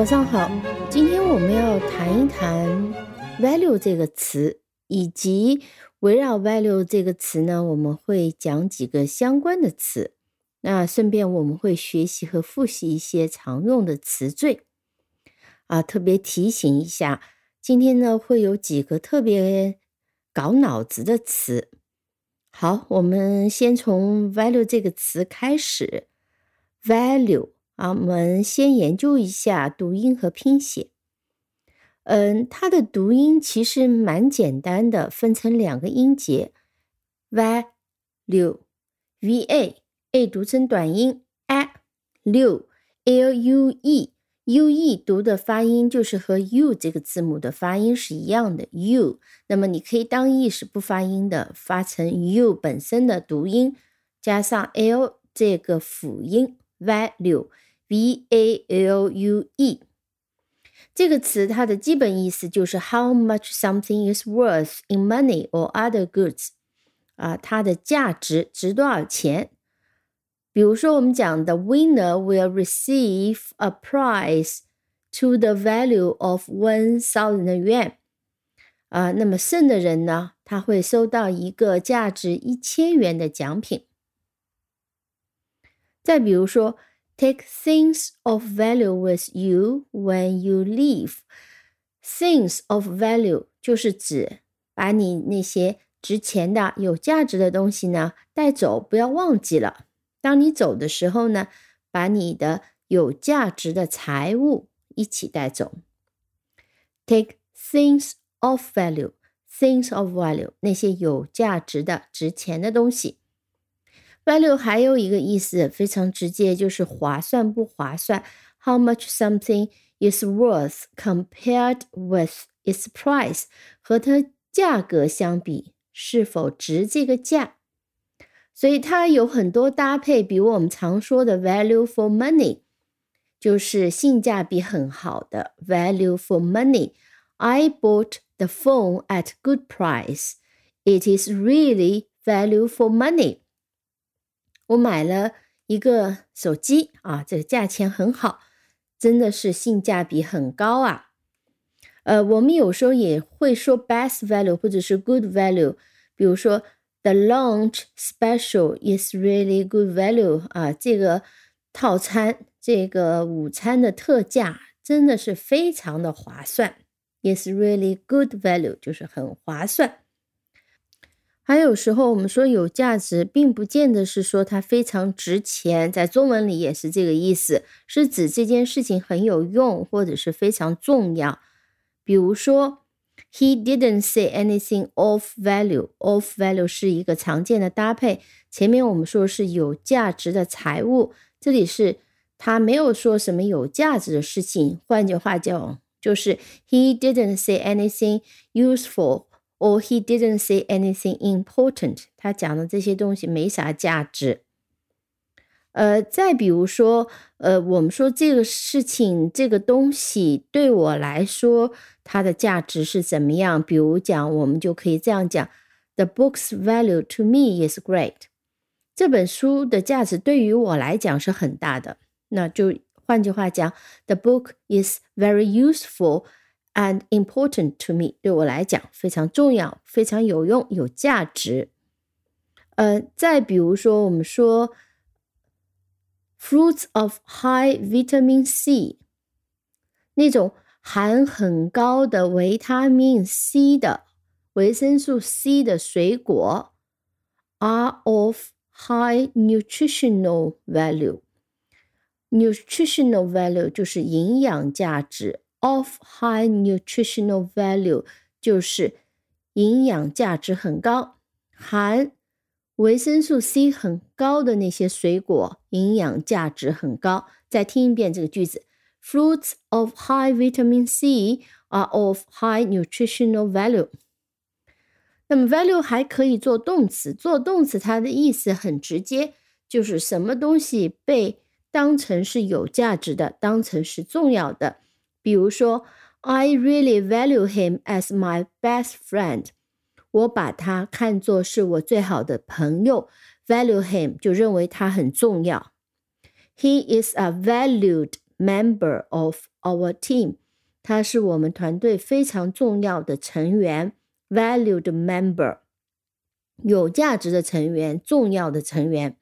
早上好，今天我们要谈一谈 value 这个词，以及围绕 value 这个词呢，我们会讲几个相关的词。那顺便我们会学习和复习一些常用的词缀。啊，特别提醒一下，今天呢会有几个特别搞脑子的词。好，我们先从 value 这个词开始。value 啊，我们先研究一下读音和拼写。嗯，它的读音其实蛮简单的，分成两个音节，value，v a，a 读成短音，a，l u e。u e 读的发音就是和 u 这个字母的发音是一样的 u，那么你可以当 e 是不发音的，发成 u 本身的读音，加上 l 这个辅音 value v a l u e 这个词它的基本意思就是 how much something is worth in money or other goods 啊，它的价值值多少钱。比如说，我们讲的 winner will receive a prize to the value of one thousand yuan。啊，那么胜的人呢，他会收到一个价值一千元的奖品。再比如说，take things of value with you when you leave。things of value 就是指把你那些值钱的、有价值的东西呢带走，不要忘记了。当你走的时候呢，把你的有价值的财物一起带走。Take things of value, things of value，那些有价值的、值钱的东西。Value 还有一个意思非常直接，就是划算不划算。How much something is worth compared with its price，和它价格相比，是否值这个价？所以它有很多搭配，比如我们常说的 value for money，就是性价比很好的 value for money。I bought the phone at good price. It is really value for money. 我买了一个手机啊，这个价钱很好，真的是性价比很高啊。呃，我们有时候也会说 best value 或者是 good value，比如说。The lunch special is really good value 啊，这个套餐，这个午餐的特价真的是非常的划算。Is really good value 就是很划算。还有时候我们说有价值，并不见得是说它非常值钱，在中文里也是这个意思，是指这件事情很有用或者是非常重要。比如说。He didn't say anything of value. Of value 是一个常见的搭配。前面我们说是有价值的财物，这里是他没有说什么有价值的事情。换句话讲，就是 He didn't say anything useful, or he didn't say anything important. 他讲的这些东西没啥价值。呃，再比如说，呃，我们说这个事情、这个东西对我来说，它的价值是怎么样？比如讲，我们就可以这样讲：The book's value to me is great。这本书的价值对于我来讲是很大的。那就换句话讲，The book is very useful and important to me。对我来讲非常重要、非常有用、有价值。呃，再比如说，我们说。Fruits of high vitamin C，那种含很高的维他命 C 的维生素 C 的水果，are of high nutritional value。nutritional value 就是营养价值 ，of high nutritional value 就是营养价值很高，含。维生素 C 很高的那些水果，营养价值很高。再听一遍这个句子：Fruits of high vitamin C are of high nutritional value。那么 value 还可以做动词，做动词它的意思很直接，就是什么东西被当成是有价值的，当成是重要的。比如说，I really value him as my best friend。我把他看作是我最好的朋友，value him 就认为他很重要。He is a valued member of our team，他是我们团队非常重要的成员，valued member，有价值的成员，重要的成员。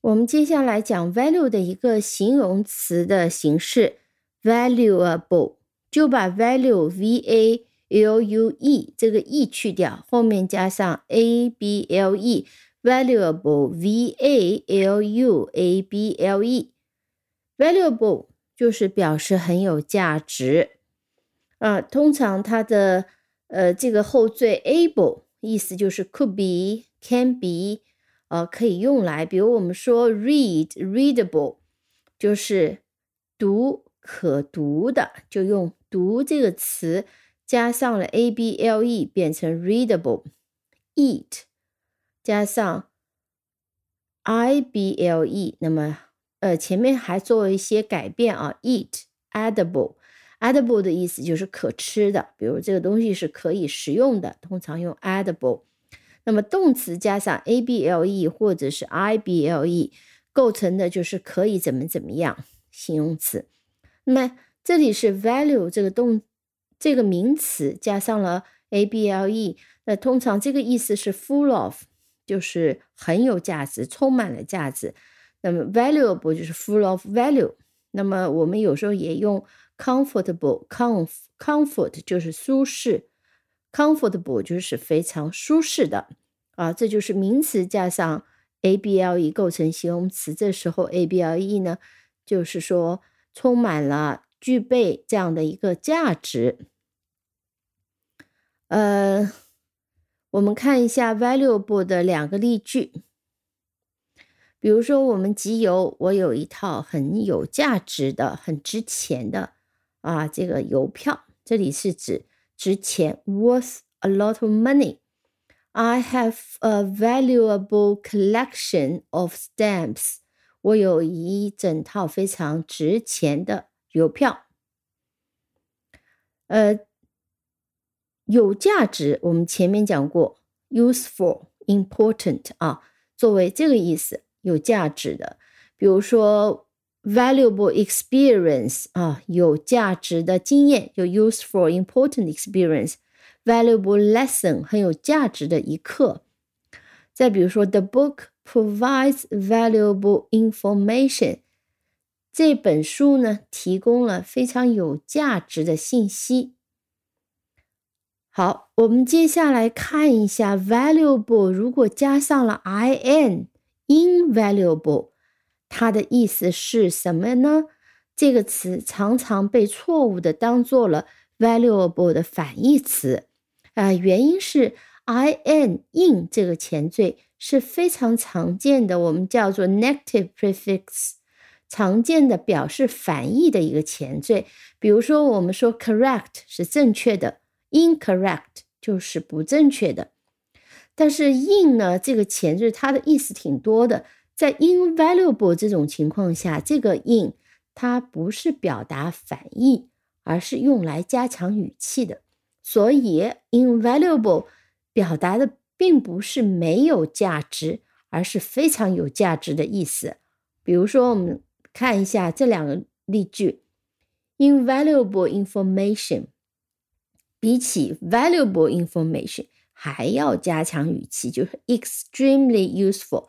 我们接下来讲 value 的一个形容词的形式，valuable，就把 value v a l u e 这个 e 去掉，后面加上 a b l e，valuable v a l u a b l e，valuable 就是表示很有价值啊。通常它的呃这个后缀 able 意思就是 could be，can be。呃，可以用来，比如我们说 read readable，就是读可读的，就用读这个词加上了 a b l e 变成 readable。eat 加上 i b l e，那么呃前面还做了一些改变啊，eat edible edible 的意思就是可吃的，比如这个东西是可以食用的，通常用 edible。那么动词加上 a b l e 或者是 i b l e 构成的就是可以怎么怎么样形容词。那么这里是 value 这个动这个名词加上了 a b l e，那通常这个意思是 full of，就是很有价值，充满了价值。那么 valuable 就是 full of value。那么我们有时候也用 comfortable，com comfort 就是舒适。Comfortable 就是非常舒适的啊，这就是名词加上 a b l e 构成形容词。这时候 a b l e 呢，就是说充满了、具备这样的一个价值。呃，我们看一下 valuable 的两个例句，比如说我们集邮，我有一套很有价值的、很值钱的啊这个邮票，这里是指。值钱，worth a lot of money. I have a valuable collection of stamps. 我有一整套非常值钱的邮票。呃，有价值，我们前面讲过，useful、important 啊，作为这个意思，有价值的。比如说。 valuable experience 啊，有价值的经验，有 useful important experience。valuable lesson 很有价值的一课。再比如说，the book provides valuable information。这本书呢，提供了非常有价值的信息。好，我们接下来看一下 valuable，如果加上了 in，invaluable。 它的意思是什么呢？这个词常常被错误的当做了 valuable 的反义词，啊，原因是 i n in 这个前缀是非常常见的，我们叫做 negative prefix，常见的表示反义的一个前缀。比如说，我们说 correct 是正确的，incorrect 就是不正确的。但是 in 呢，这个前缀它的意思挺多的。在 invaluable 这种情况下，这个 in 它不是表达反义，而是用来加强语气的。所以 invaluable 表达的并不是没有价值，而是非常有价值的意思。比如说，我们看一下这两个例句：invaluable information 比起 valuable information 还要加强语气，就是 extremely useful。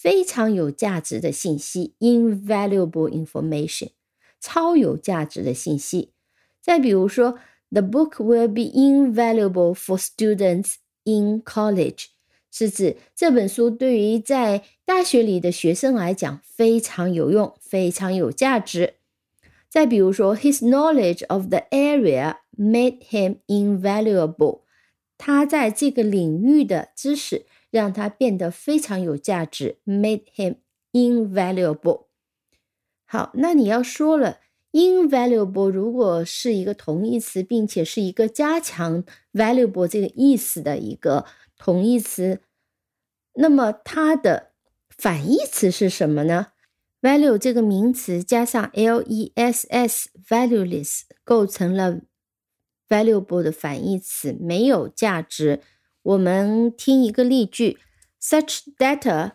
非常有价值的信息，invaluable information，超有价值的信息。再比如说，the book will be invaluable for students in college，是指这本书对于在大学里的学生来讲非常有用，非常有价值。再比如说，his knowledge of the area made him invaluable，他在这个领域的知识。让它变得非常有价值，made him invaluable。好，那你要说了，invaluable 如果是一个同义词，并且是一个加强 valuable 这个意思的一个同义词，那么它的反义词是什么呢？value 这个名词加上 less，valueless 构成了 valuable 的反义词，没有价值。我们听一个例句：Such data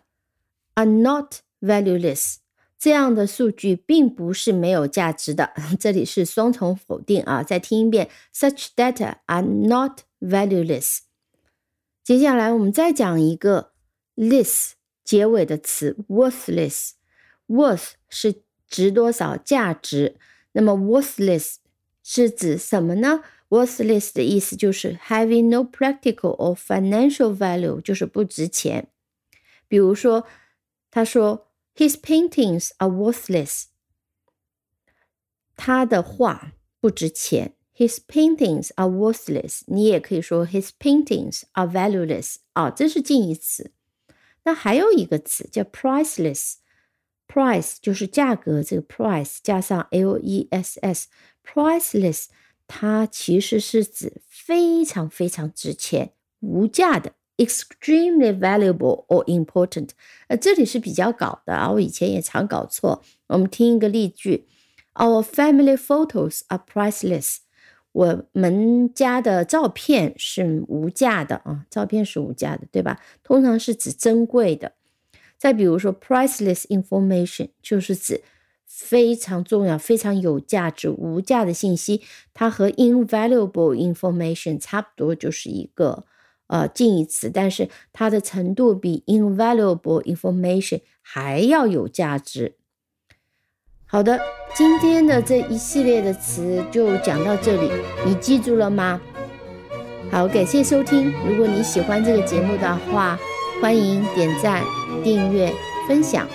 are not valueless。这样的数据并不是没有价值的，这里是双重否定啊！再听一遍，such data are not valueless。接下来我们再讲一个 less 结尾的词，worthless。worth 是值多少价值，那么 worthless 是指什么呢 ？worthless 的意思就是 having no practical or financial value，就是不值钱。比如说，他说。His paintings are worthless. 他的画不值钱。His paintings are worthless. 你也可以说 His paintings are valueless. 啊，这是近义词。那还有一个词叫 priceless。price 就是价格，这个 price 加上 l e s s。 它其实是指非常非常值钱、无价的。extremely valuable or important，呃，这里是比较搞的啊，我以前也常搞错。我们听一个例句：Our family photos are priceless。我们家的照片是无价的啊，照片是无价的，对吧？通常是指珍贵的。再比如说，priceless information 就是指非常重要、非常有价值、无价的信息。它和 invaluable information 差不多，就是一个。呃，近义词，但是它的程度比 invaluable information 还要有价值。好的，今天的这一系列的词就讲到这里，你记住了吗？好，感谢收听。如果你喜欢这个节目的话，欢迎点赞、订阅、分享。